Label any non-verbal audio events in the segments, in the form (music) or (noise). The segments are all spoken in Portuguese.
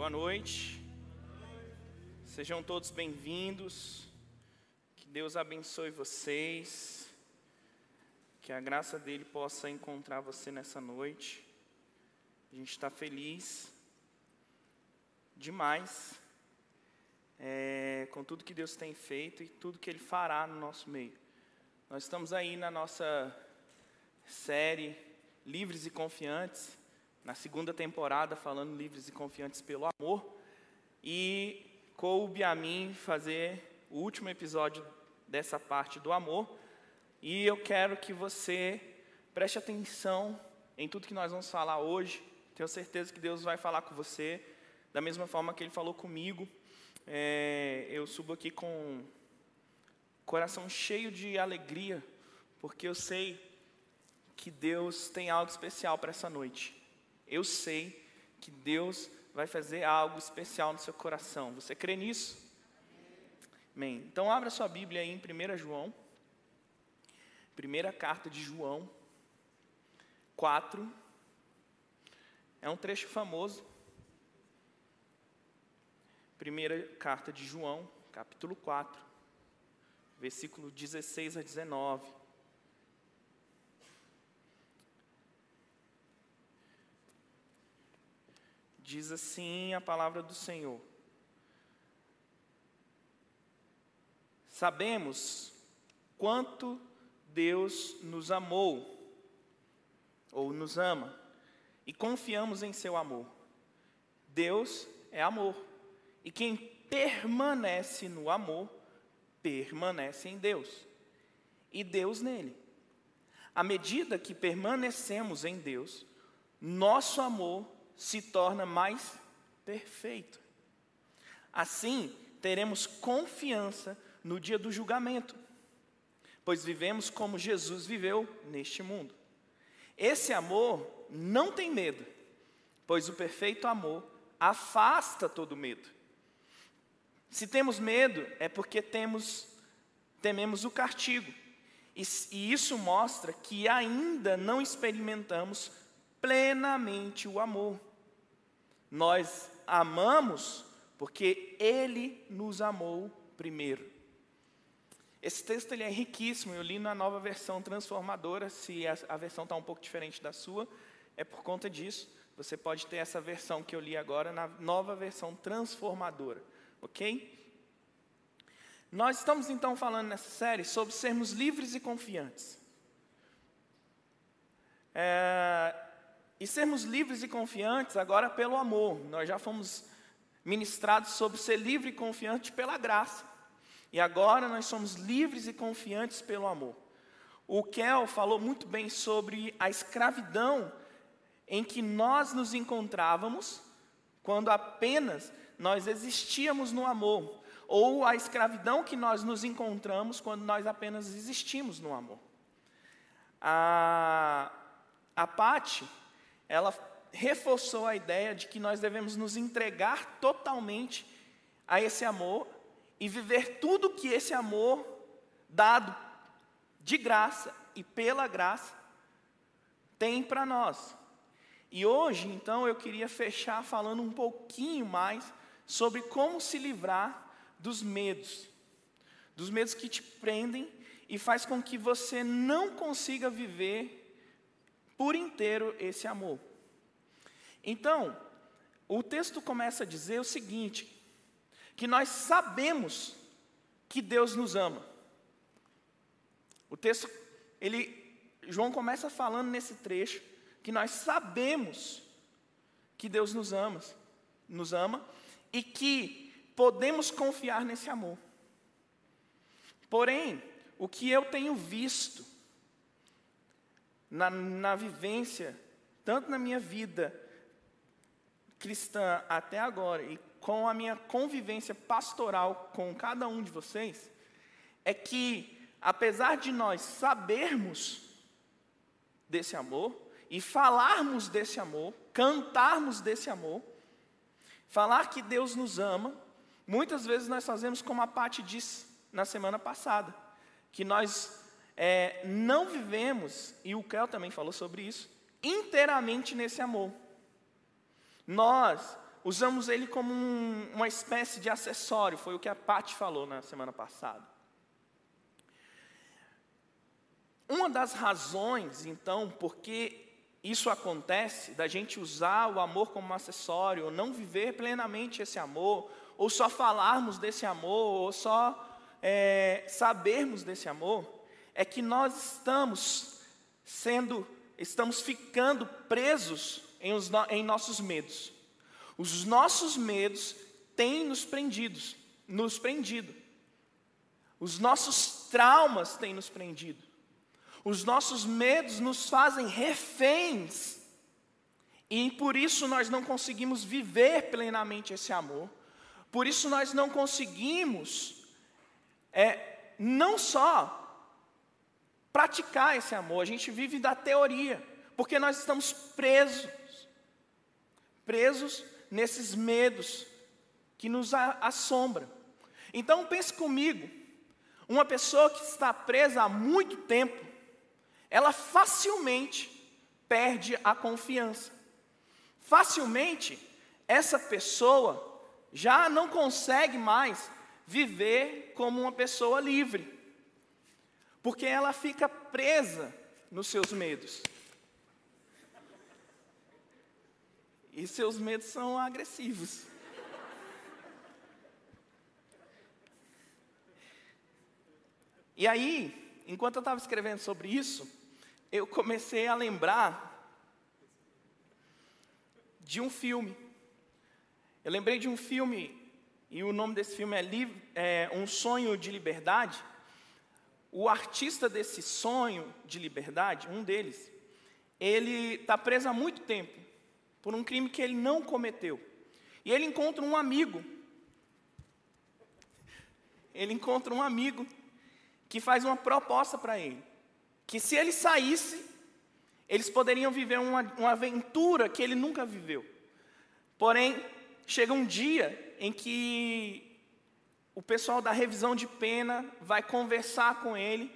Boa noite. Sejam todos bem-vindos. Que Deus abençoe vocês. Que a graça dele possa encontrar você nessa noite. A gente está feliz demais é, com tudo que Deus tem feito e tudo que Ele fará no nosso meio. Nós estamos aí na nossa série Livres e Confiantes na segunda temporada, falando livres e confiantes pelo amor. E coube a mim fazer o último episódio dessa parte do amor. E eu quero que você preste atenção em tudo que nós vamos falar hoje. Tenho certeza que Deus vai falar com você da mesma forma que Ele falou comigo. É, eu subo aqui com coração cheio de alegria, porque eu sei que Deus tem algo especial para essa noite. Eu sei que Deus vai fazer algo especial no seu coração. Você crê nisso? Amém. Então abra sua Bíblia aí em 1 João. Primeira carta de João 4. É um trecho famoso. Primeira carta de João, capítulo 4, versículo 16 a 19. Diz assim a palavra do Senhor. Sabemos quanto Deus nos amou, ou nos ama, e confiamos em seu amor. Deus é amor, e quem permanece no amor, permanece em Deus, e Deus nele. À medida que permanecemos em Deus, nosso amor se torna mais perfeito. Assim, teremos confiança no dia do julgamento, pois vivemos como Jesus viveu neste mundo. Esse amor não tem medo, pois o perfeito amor afasta todo medo. Se temos medo, é porque temos tememos o castigo. E, e isso mostra que ainda não experimentamos plenamente o amor. Nós amamos porque Ele nos amou primeiro. Esse texto ele é riquíssimo, eu li na nova versão transformadora, se a, a versão está um pouco diferente da sua, é por conta disso. Você pode ter essa versão que eu li agora na nova versão transformadora, ok? Nós estamos então falando nessa série sobre sermos livres e confiantes. É, e sermos livres e confiantes agora pelo amor. Nós já fomos ministrados sobre ser livre e confiante pela graça. E agora nós somos livres e confiantes pelo amor. O Kel falou muito bem sobre a escravidão em que nós nos encontrávamos quando apenas nós existíamos no amor, ou a escravidão que nós nos encontramos quando nós apenas existimos no amor. A, a Pati, ela reforçou a ideia de que nós devemos nos entregar totalmente a esse amor e viver tudo que esse amor, dado de graça e pela graça, tem para nós. E hoje, então, eu queria fechar falando um pouquinho mais sobre como se livrar dos medos, dos medos que te prendem e faz com que você não consiga viver por inteiro esse amor. Então, o texto começa a dizer o seguinte: que nós sabemos que Deus nos ama. O texto, ele, João começa falando nesse trecho que nós sabemos que Deus nos ama, nos ama e que podemos confiar nesse amor. Porém, o que eu tenho visto na, na vivência, tanto na minha vida cristã até agora e com a minha convivência pastoral com cada um de vocês, é que, apesar de nós sabermos desse amor e falarmos desse amor, cantarmos desse amor, falar que Deus nos ama, muitas vezes nós fazemos como a Paty disse na semana passada, que nós é, não vivemos, e o Kel também falou sobre isso, inteiramente nesse amor. Nós usamos ele como um, uma espécie de acessório, foi o que a Paty falou na semana passada. Uma das razões, então, porque isso acontece, da gente usar o amor como acessório, ou não viver plenamente esse amor, ou só falarmos desse amor, ou só é, sabermos desse amor, é que nós estamos sendo, estamos ficando presos em, os, em nossos medos. Os nossos medos têm nos prendidos, nos prendido. Os nossos traumas têm nos prendido. Os nossos medos nos fazem reféns. E por isso nós não conseguimos viver plenamente esse amor. Por isso nós não conseguimos é, não só praticar esse amor, a gente vive da teoria, porque nós estamos presos, presos nesses medos que nos assombram. Então pense comigo, uma pessoa que está presa há muito tempo, ela facilmente perde a confiança. Facilmente, essa pessoa já não consegue mais viver como uma pessoa livre, porque ela fica presa nos seus medos. E seus medos são agressivos. E aí, enquanto eu estava escrevendo sobre isso, eu comecei a lembrar de um filme. Eu lembrei de um filme, e o nome desse filme é, é Um Sonho de Liberdade. O artista desse sonho de liberdade, um deles, ele está preso há muito tempo por um crime que ele não cometeu. E ele encontra um amigo. Ele encontra um amigo que faz uma proposta para ele que se ele saísse, eles poderiam viver uma, uma aventura que ele nunca viveu. Porém, chega um dia em que o pessoal da revisão de pena vai conversar com ele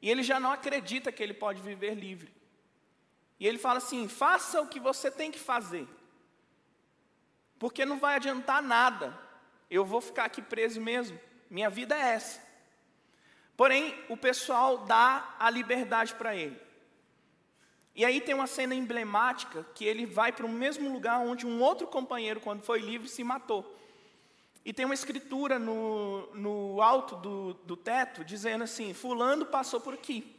e ele já não acredita que ele pode viver livre. E ele fala assim: faça o que você tem que fazer, porque não vai adiantar nada, eu vou ficar aqui preso mesmo, minha vida é essa. Porém, o pessoal dá a liberdade para ele. E aí tem uma cena emblemática que ele vai para o mesmo lugar onde um outro companheiro, quando foi livre, se matou. E tem uma escritura no, no alto do, do teto dizendo assim: Fulano passou por aqui.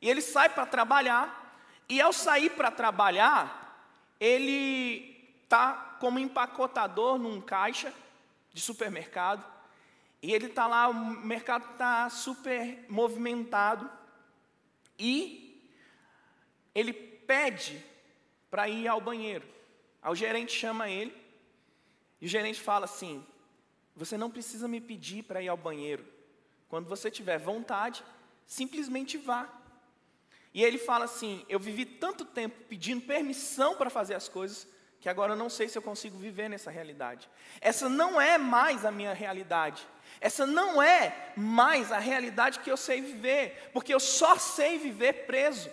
E ele sai para trabalhar, e ao sair para trabalhar, ele está como empacotador num caixa de supermercado. E ele está lá, o mercado está super movimentado. E ele pede para ir ao banheiro. Aí o gerente chama ele. E o gerente fala assim: Você não precisa me pedir para ir ao banheiro. Quando você tiver vontade, simplesmente vá. E ele fala assim: Eu vivi tanto tempo pedindo permissão para fazer as coisas, que agora eu não sei se eu consigo viver nessa realidade. Essa não é mais a minha realidade. Essa não é mais a realidade que eu sei viver, porque eu só sei viver preso.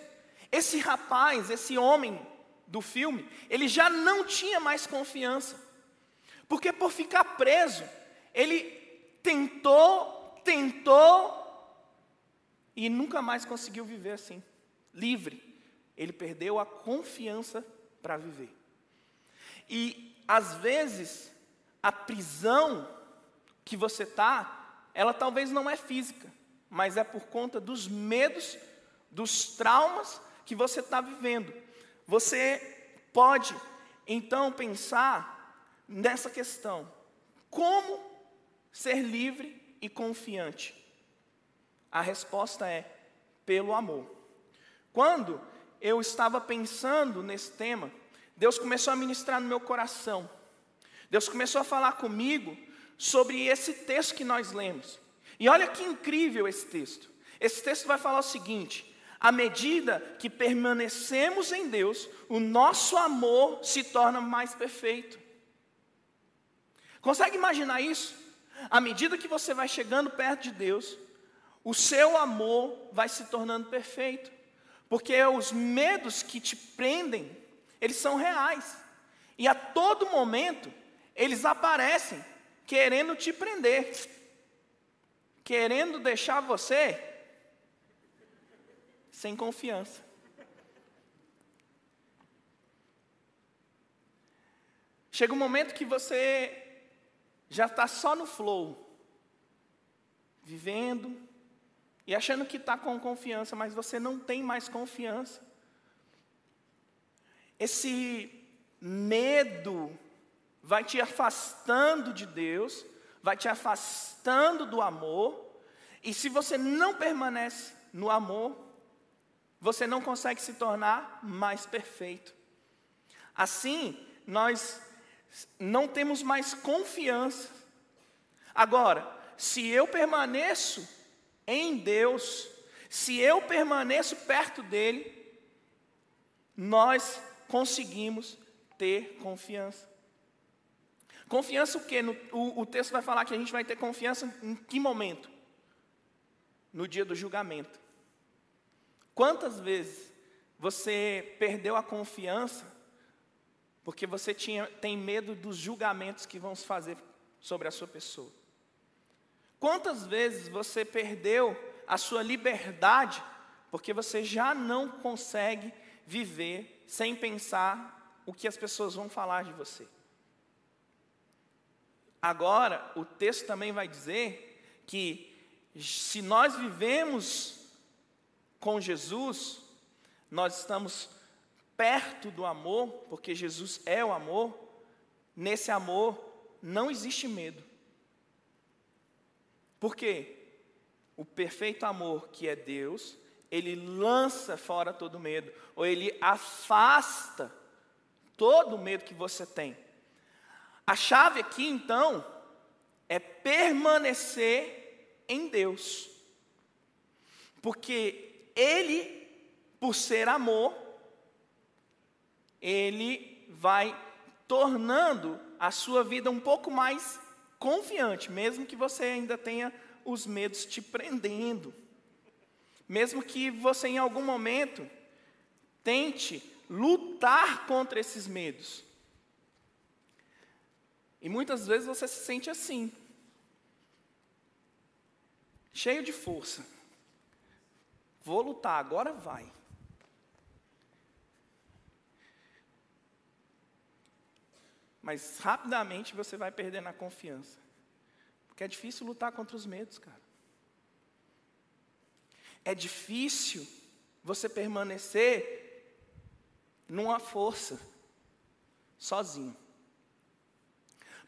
Esse rapaz, esse homem do filme, ele já não tinha mais confiança, porque por ficar preso, ele tentou, tentou e nunca mais conseguiu viver assim, livre. Ele perdeu a confiança para viver. E às vezes a prisão que você está, ela talvez não é física, mas é por conta dos medos, dos traumas que você está vivendo. Você pode então pensar nessa questão: como ser livre e confiante? A resposta é pelo amor. Quando eu estava pensando nesse tema, Deus começou a ministrar no meu coração. Deus começou a falar comigo sobre esse texto que nós lemos. E olha que incrível esse texto. Esse texto vai falar o seguinte: à medida que permanecemos em Deus, o nosso amor se torna mais perfeito. Consegue imaginar isso? À medida que você vai chegando perto de Deus, o seu amor vai se tornando perfeito, porque os medos que te prendem, eles são reais. E a todo momento, eles aparecem querendo te prender, querendo deixar você sem confiança. Chega um momento que você já está só no flow, vivendo e achando que está com confiança, mas você não tem mais confiança. Esse medo vai te afastando de Deus, vai te afastando do amor, e se você não permanece no amor, você não consegue se tornar mais perfeito. Assim, nós não temos mais confiança. Agora, se eu permaneço em Deus, se eu permaneço perto dEle, nós conseguimos ter confiança. Confiança o quê? No, o, o texto vai falar que a gente vai ter confiança em que momento? No dia do julgamento. Quantas vezes você perdeu a confiança porque você tinha, tem medo dos julgamentos que vão se fazer sobre a sua pessoa? Quantas vezes você perdeu a sua liberdade porque você já não consegue viver sem pensar o que as pessoas vão falar de você? Agora, o texto também vai dizer que se nós vivemos com Jesus, nós estamos perto do amor, porque Jesus é o amor, nesse amor não existe medo. Por quê? O perfeito amor que é Deus, ele lança fora todo medo, ou ele afasta todo o medo que você tem. A chave aqui, então, é permanecer em Deus, porque Ele, por ser amor, Ele vai tornando a sua vida um pouco mais confiante, mesmo que você ainda tenha os medos te prendendo, mesmo que você em algum momento tente lutar contra esses medos. E muitas vezes você se sente assim, cheio de força. Vou lutar, agora vai. Mas rapidamente você vai perdendo a confiança. Porque é difícil lutar contra os medos, cara. É difícil você permanecer numa força, sozinho.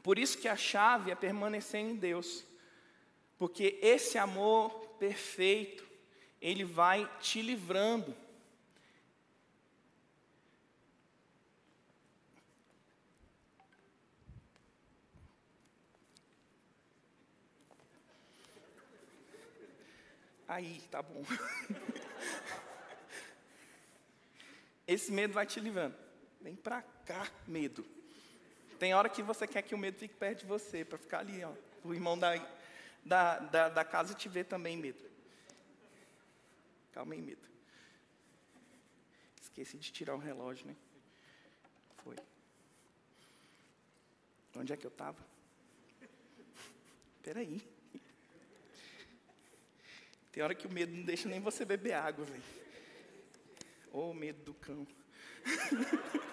Por isso que a chave é permanecer em Deus. Porque esse amor perfeito, ele vai te livrando Aí, tá bom. (laughs) Esse medo vai te livrando. Vem pra cá, medo. Tem hora que você quer que o medo fique perto de você, para ficar ali, ó. O irmão da, da, da, da casa te vê também medo. Calma aí, medo. Esqueci de tirar o relógio, né? Foi. Onde é que eu estava? Espera (laughs) aí. Tem hora que o medo não deixa nem você beber água, velho. Ô, oh, medo do cão. (laughs)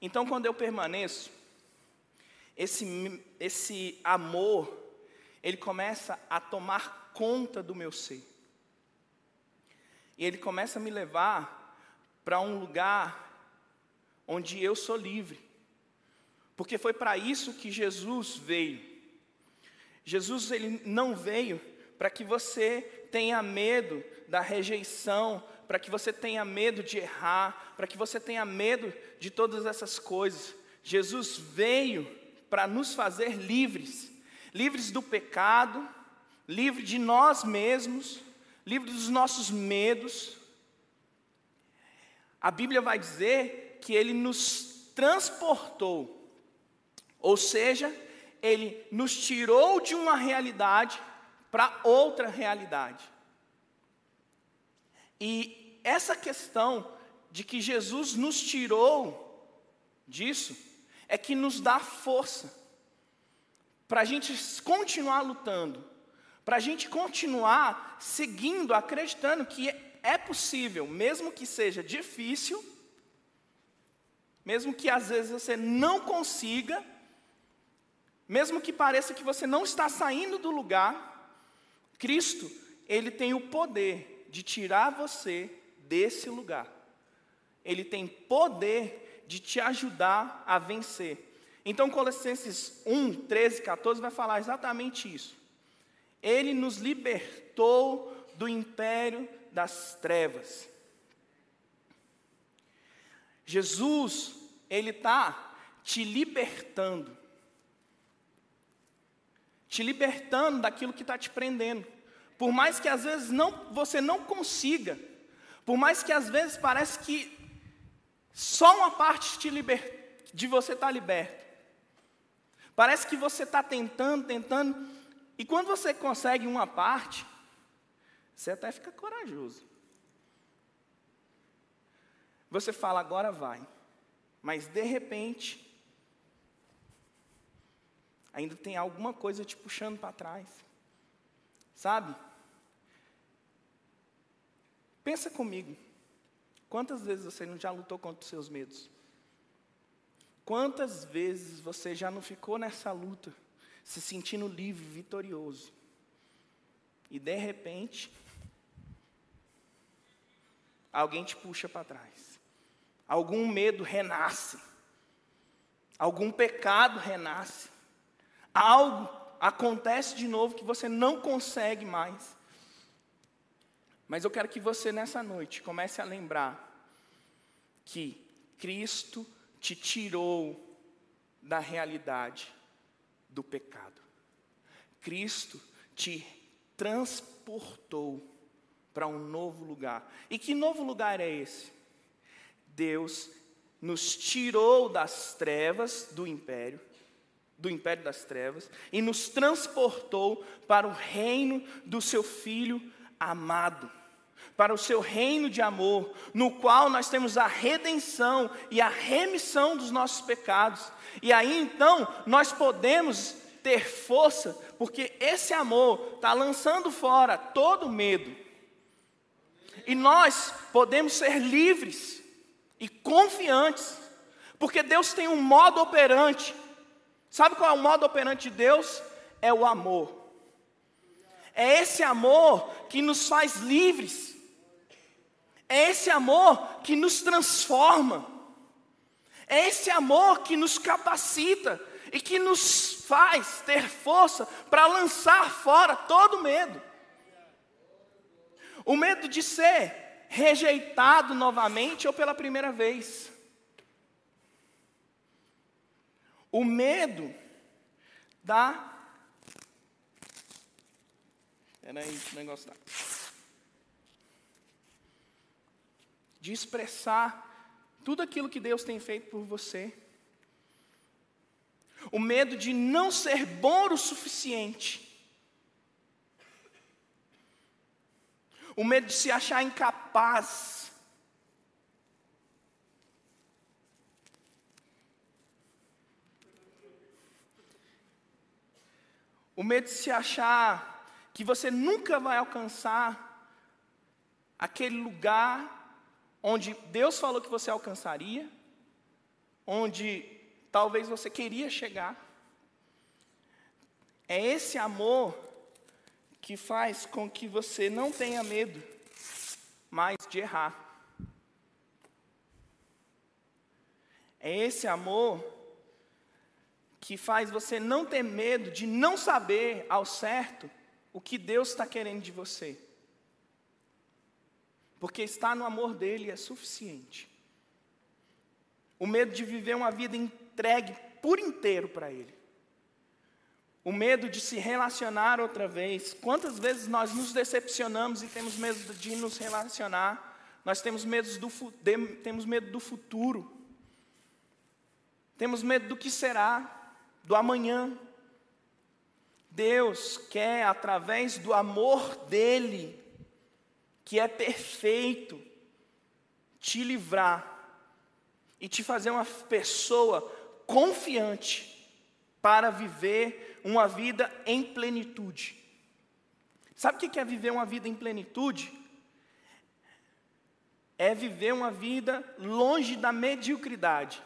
Então, quando eu permaneço, esse, esse amor, ele começa a tomar conta do meu ser. E ele começa a me levar para um lugar onde eu sou livre. Porque foi para isso que Jesus veio. Jesus ele não veio para que você tenha medo da rejeição, para que você tenha medo de errar, para que você tenha medo de todas essas coisas. Jesus veio para nos fazer livres, livres do pecado, livre de nós mesmos, livre dos nossos medos, a Bíblia vai dizer que ele nos transportou, ou seja, ele nos tirou de uma realidade para outra realidade. E essa questão de que Jesus nos tirou disso é que nos dá força para a gente continuar lutando, para a gente continuar seguindo, acreditando que é possível, mesmo que seja difícil, mesmo que às vezes você não consiga, mesmo que pareça que você não está saindo do lugar, Cristo, ele tem o poder de tirar você desse lugar. Ele tem poder de te ajudar a vencer. Então, Colossenses 1, 13, 14 vai falar exatamente isso. Ele nos libertou do império das trevas. Jesus, Ele está te libertando te libertando daquilo que está te prendendo. Por mais que às vezes não, você não consiga, por mais que às vezes parece que só uma parte te liber, de você está liberto. Parece que você está tentando, tentando, e quando você consegue uma parte, você até fica corajoso. Você fala, agora vai. Mas de repente, ainda tem alguma coisa te puxando para trás. Sabe? Pensa comigo. Quantas vezes você não já lutou contra os seus medos? Quantas vezes você já não ficou nessa luta, se sentindo livre, vitorioso? E de repente, alguém te puxa para trás. Algum medo renasce. Algum pecado renasce algo acontece de novo que você não consegue mais. Mas eu quero que você nessa noite comece a lembrar que Cristo te tirou da realidade do pecado. Cristo te transportou para um novo lugar. E que novo lugar é esse? Deus nos tirou das trevas do império do império das trevas e nos transportou para o reino do seu Filho amado, para o seu reino de amor, no qual nós temos a redenção e a remissão dos nossos pecados. E aí então nós podemos ter força, porque esse amor está lançando fora todo medo. E nós podemos ser livres e confiantes, porque Deus tem um modo operante Sabe qual é o modo operante de Deus? É o amor. É esse amor que nos faz livres. É esse amor que nos transforma. É esse amor que nos capacita e que nos faz ter força para lançar fora todo medo. O medo de ser rejeitado novamente ou pela primeira vez. O medo da. Peraí, esse negócio tá. De expressar tudo aquilo que Deus tem feito por você. O medo de não ser bom o suficiente. O medo de se achar incapaz o medo de se achar que você nunca vai alcançar aquele lugar onde Deus falou que você alcançaria, onde talvez você queria chegar. É esse amor que faz com que você não tenha medo mais de errar. É esse amor que faz você não ter medo de não saber ao certo o que Deus está querendo de você. Porque estar no amor dele é suficiente. O medo de viver uma vida entregue por inteiro para ele. O medo de se relacionar outra vez. Quantas vezes nós nos decepcionamos e temos medo de nos relacionar? Nós temos medo do, temos medo do futuro. Temos medo do que será do amanhã. Deus quer, através do amor dEle, que é perfeito, te livrar e te fazer uma pessoa confiante para viver uma vida em plenitude. Sabe o que é viver uma vida em plenitude? É viver uma vida longe da mediocridade.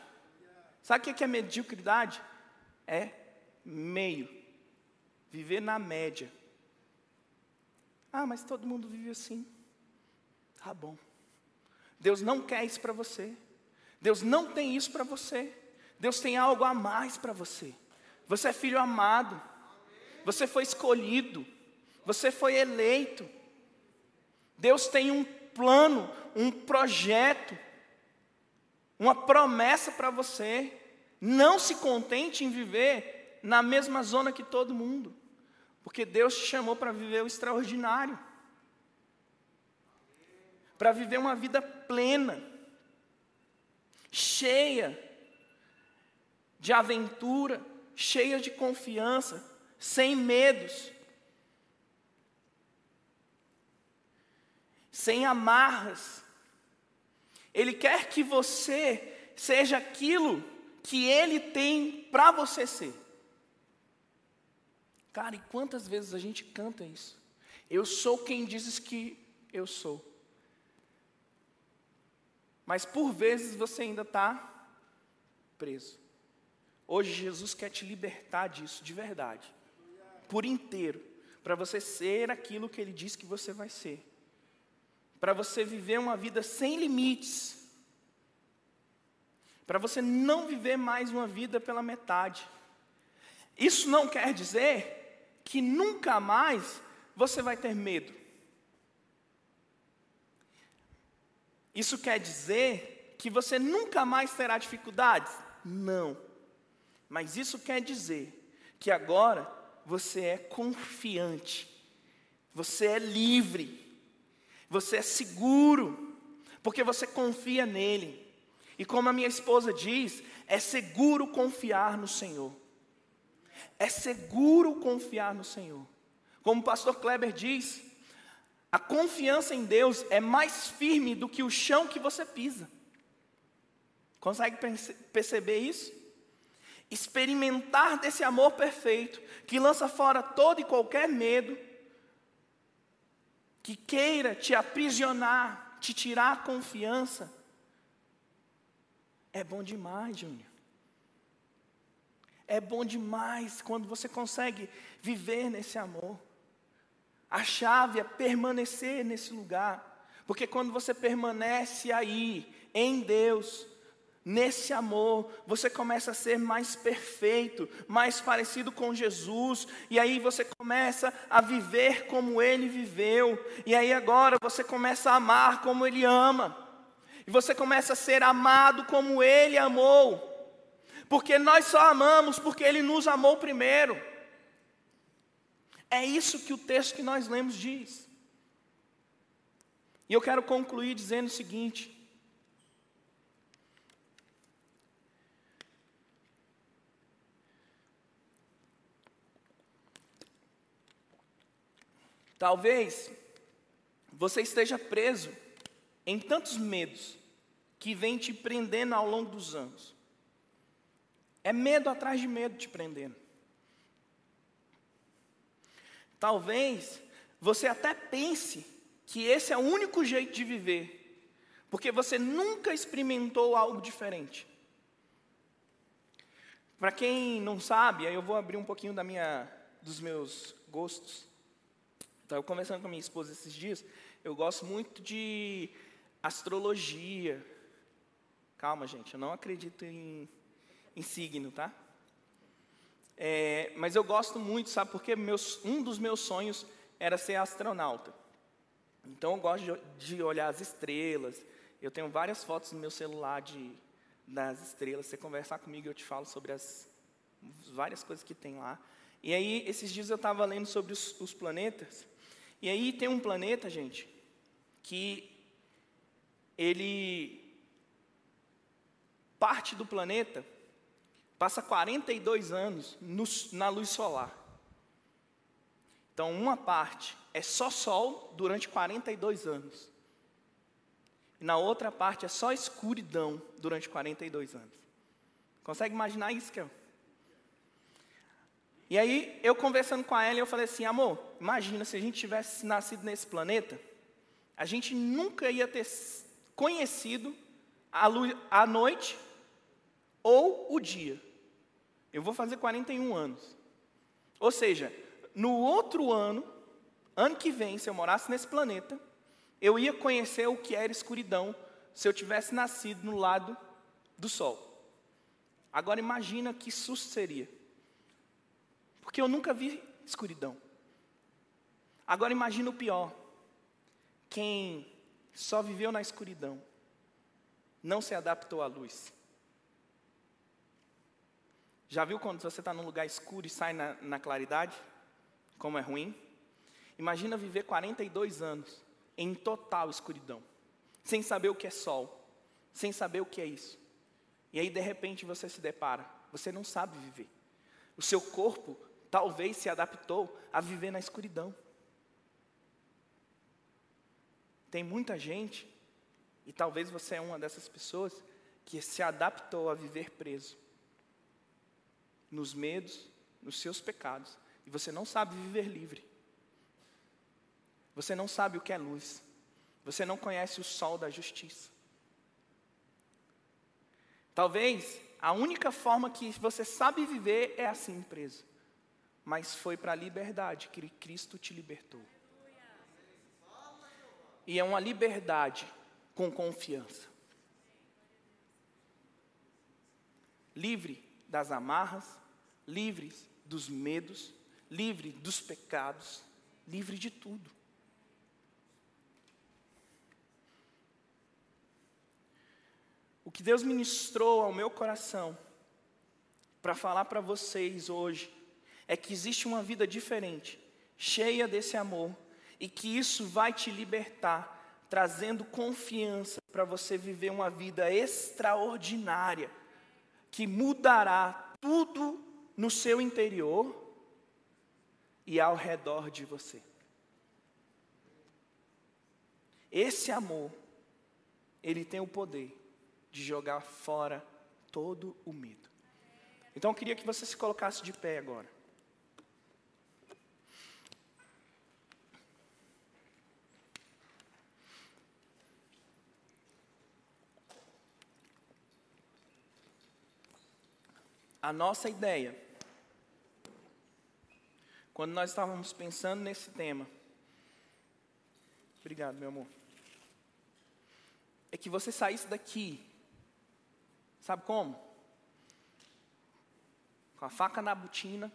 Sabe o que é mediocridade? É meio. Viver na média. Ah, mas todo mundo vive assim. Tá bom. Deus não quer isso para você. Deus não tem isso para você. Deus tem algo a mais para você. Você é filho amado. Você foi escolhido. Você foi eleito. Deus tem um plano, um projeto, uma promessa para você. Não se contente em viver na mesma zona que todo mundo, porque Deus te chamou para viver o extraordinário, para viver uma vida plena cheia de aventura, cheia de confiança, sem medos, sem amarras. Ele quer que você seja aquilo que Ele tem para você ser. Cara, e quantas vezes a gente canta isso? Eu sou quem dizes que eu sou. Mas por vezes você ainda está preso. Hoje Jesus quer te libertar disso de verdade, por inteiro, para você ser aquilo que Ele diz que você vai ser, para você viver uma vida sem limites, para você não viver mais uma vida pela metade. Isso não quer dizer que nunca mais você vai ter medo. Isso quer dizer que você nunca mais terá dificuldades? Não. Mas isso quer dizer que agora você é confiante, você é livre, você é seguro, porque você confia nele. E como a minha esposa diz, é seguro confiar no Senhor. É seguro confiar no Senhor. Como o pastor Kleber diz, a confiança em Deus é mais firme do que o chão que você pisa. Consegue perceber isso? Experimentar desse amor perfeito, que lança fora todo e qualquer medo, que queira te aprisionar, te tirar a confiança, é bom demais, Júnior. É bom demais quando você consegue viver nesse amor. A chave é permanecer nesse lugar, porque quando você permanece aí, em Deus, nesse amor, você começa a ser mais perfeito, mais parecido com Jesus, e aí você começa a viver como Ele viveu, e aí agora você começa a amar como Ele ama, e você começa a ser amado como Ele amou, porque nós só amamos porque Ele nos amou primeiro. É isso que o texto que nós lemos diz. E eu quero concluir dizendo o seguinte: Talvez você esteja preso em tantos medos que vem te prendendo ao longo dos anos. É medo atrás de medo te prendendo. Talvez você até pense que esse é o único jeito de viver, porque você nunca experimentou algo diferente. Para quem não sabe, aí eu vou abrir um pouquinho da minha, dos meus gostos. Estava conversando com a minha esposa esses dias. Eu gosto muito de astrologia. Calma, gente, eu não acredito em, em signo, tá? É, mas eu gosto muito, sabe, porque meus, um dos meus sonhos era ser astronauta. Então eu gosto de, de, olhar as estrelas. Eu tenho várias fotos no meu celular de, das estrelas. Você conversar comigo, eu te falo sobre as várias coisas que tem lá. E aí, esses dias eu estava lendo sobre os, os planetas. E aí tem um planeta, gente, que ele parte do planeta passa 42 anos no, na luz solar. Então, uma parte é só sol durante 42 anos. E na outra parte é só escuridão durante 42 anos. Consegue imaginar isso, Kel? E aí, eu conversando com a Ellen, eu falei assim, amor, imagina se a gente tivesse nascido nesse planeta, a gente nunca ia ter conhecido a, luz, a noite ou o dia. Eu vou fazer 41 anos. Ou seja, no outro ano, ano que vem, se eu morasse nesse planeta, eu ia conhecer o que era escuridão se eu tivesse nascido no lado do sol. Agora imagina que susto seria. Porque eu nunca vi escuridão. Agora imagina o pior. Quem só viveu na escuridão não se adaptou à luz. Já viu quando você está num lugar escuro e sai na, na claridade? Como é ruim? Imagina viver 42 anos em total escuridão, sem saber o que é sol, sem saber o que é isso. E aí, de repente, você se depara, você não sabe viver. O seu corpo talvez se adaptou a viver na escuridão. Tem muita gente, e talvez você é uma dessas pessoas, que se adaptou a viver preso nos medos, nos seus pecados, e você não sabe viver livre. Você não sabe o que é luz. Você não conhece o sol da justiça. Talvez a única forma que você sabe viver é assim preso. Mas foi para a liberdade que Cristo te libertou. E é uma liberdade com confiança. Livre das amarras, livres dos medos, livre dos pecados, livre de tudo. O que Deus ministrou ao meu coração para falar para vocês hoje é que existe uma vida diferente, cheia desse amor, e que isso vai te libertar, trazendo confiança para você viver uma vida extraordinária, que mudará tudo no seu interior e ao redor de você. Esse amor, ele tem o poder de jogar fora todo o medo. Então eu queria que você se colocasse de pé agora. A nossa ideia, quando nós estávamos pensando nesse tema, obrigado, meu amor, é que você saísse daqui Sabe como? Com a faca na botina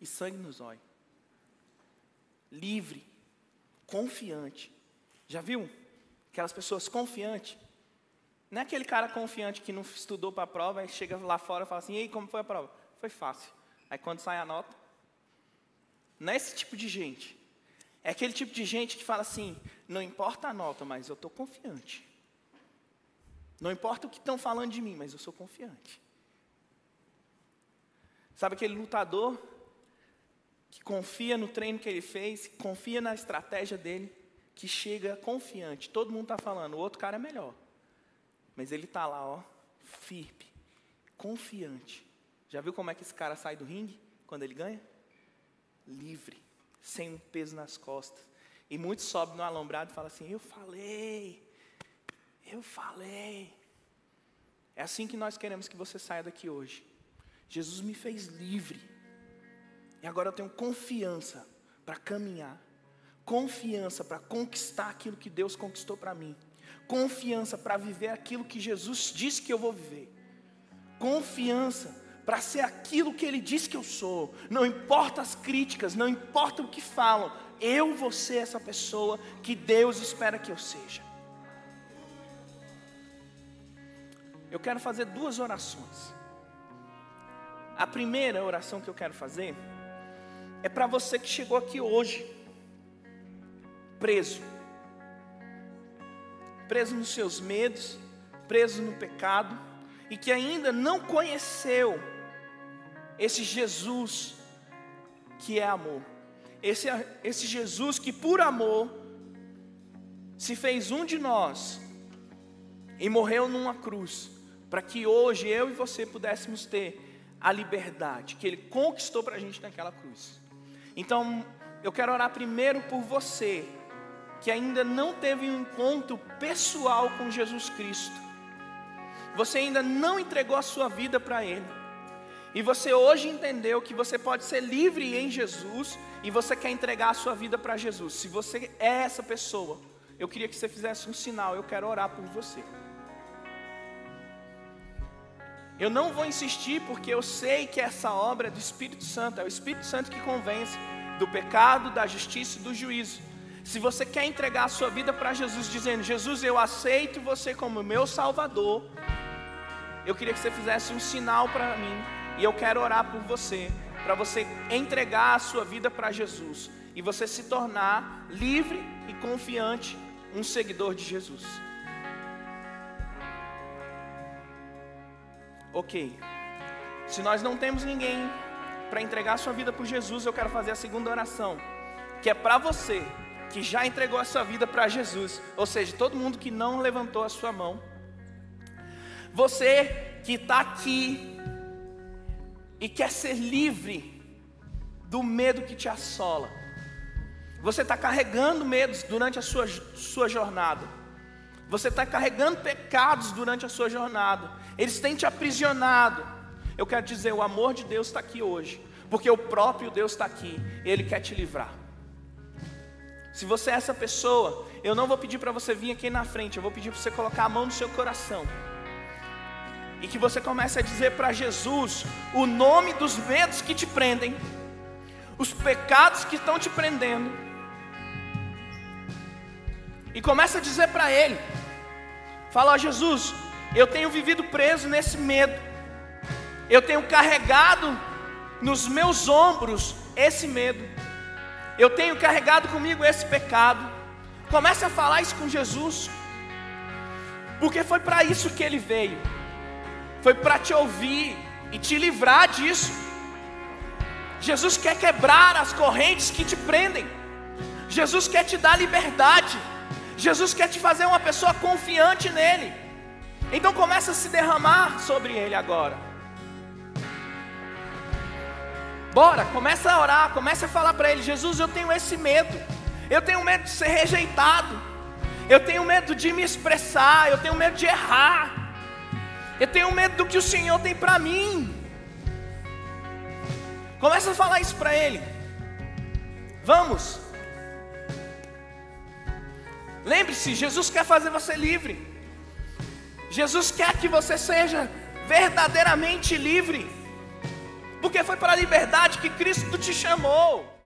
e sangue nos olhos. Livre, confiante. Já viu? Aquelas pessoas confiantes. Não é aquele cara confiante que não estudou para a prova e chega lá fora e fala assim: Ei, como foi a prova? Foi fácil. Aí quando sai a nota. Não é esse tipo de gente. É aquele tipo de gente que fala assim: Não importa a nota, mas eu estou confiante. Não importa o que estão falando de mim, mas eu sou confiante. Sabe aquele lutador que confia no treino que ele fez, confia na estratégia dele, que chega confiante. Todo mundo está falando, o outro cara é melhor. Mas ele está lá, ó, firme, confiante. Já viu como é que esse cara sai do ringue quando ele ganha? Livre, sem um peso nas costas. E muitos sobem no alambrado e falam assim: Eu falei, eu falei. É assim que nós queremos que você saia daqui hoje. Jesus me fez livre. E agora eu tenho confiança para caminhar. Confiança para conquistar aquilo que Deus conquistou para mim. Confiança para viver aquilo que Jesus disse que eu vou viver. Confiança para ser aquilo que Ele disse que eu sou. Não importa as críticas, não importa o que falam, eu vou ser essa pessoa que Deus espera que eu seja. eu quero fazer duas orações. A primeira oração que eu quero fazer é para você que chegou aqui hoje, preso, preso nos seus medos, preso no pecado, e que ainda não conheceu esse Jesus que é amor. esse, esse Jesus que por amor se fez um de nós e morreu numa cruz, para que hoje eu e você pudéssemos ter a liberdade que Ele conquistou para a gente naquela cruz. Então, eu quero orar primeiro por você, que ainda não teve um encontro pessoal com Jesus Cristo. Você ainda não entregou a sua vida para Ele. E você hoje entendeu que você pode ser livre em Jesus e você quer entregar a sua vida para Jesus. Se você é essa pessoa, eu queria que você fizesse um sinal, eu quero orar por você. Eu não vou insistir porque eu sei que essa obra é do Espírito Santo, é o Espírito Santo que convence do pecado, da justiça e do juízo. Se você quer entregar a sua vida para Jesus, dizendo: Jesus, eu aceito você como meu Salvador, eu queria que você fizesse um sinal para mim, e eu quero orar por você, para você entregar a sua vida para Jesus e você se tornar livre e confiante, um seguidor de Jesus. Ok, se nós não temos ninguém para entregar a sua vida por Jesus, eu quero fazer a segunda oração, que é para você que já entregou a sua vida para Jesus, ou seja, todo mundo que não levantou a sua mão, você que está aqui e quer ser livre do medo que te assola. Você está carregando medos durante a sua, sua jornada. Você está carregando pecados durante a sua jornada. Eles têm te aprisionado. Eu quero dizer, o amor de Deus está aqui hoje. Porque o próprio Deus está aqui. Ele quer te livrar. Se você é essa pessoa, eu não vou pedir para você vir aqui na frente. Eu vou pedir para você colocar a mão no seu coração. E que você comece a dizer para Jesus o nome dos medos que te prendem, os pecados que estão te prendendo, e comece a dizer para Ele: fala, ó Jesus, eu tenho vivido preso nesse medo, eu tenho carregado nos meus ombros esse medo, eu tenho carregado comigo esse pecado. Comece a falar isso com Jesus, porque foi para isso que Ele veio foi para te ouvir e te livrar disso. Jesus quer quebrar as correntes que te prendem. Jesus quer te dar liberdade. Jesus quer te fazer uma pessoa confiante nele. Então começa a se derramar sobre ele agora. Bora, começa a orar, começa a falar para ele: Jesus, eu tenho esse medo. Eu tenho medo de ser rejeitado. Eu tenho medo de me expressar, eu tenho medo de errar. Eu tenho medo do que o Senhor tem para mim. Começa a falar isso para Ele. Vamos. Lembre-se, Jesus quer fazer você livre. Jesus quer que você seja verdadeiramente livre. Porque foi para a liberdade que Cristo te chamou.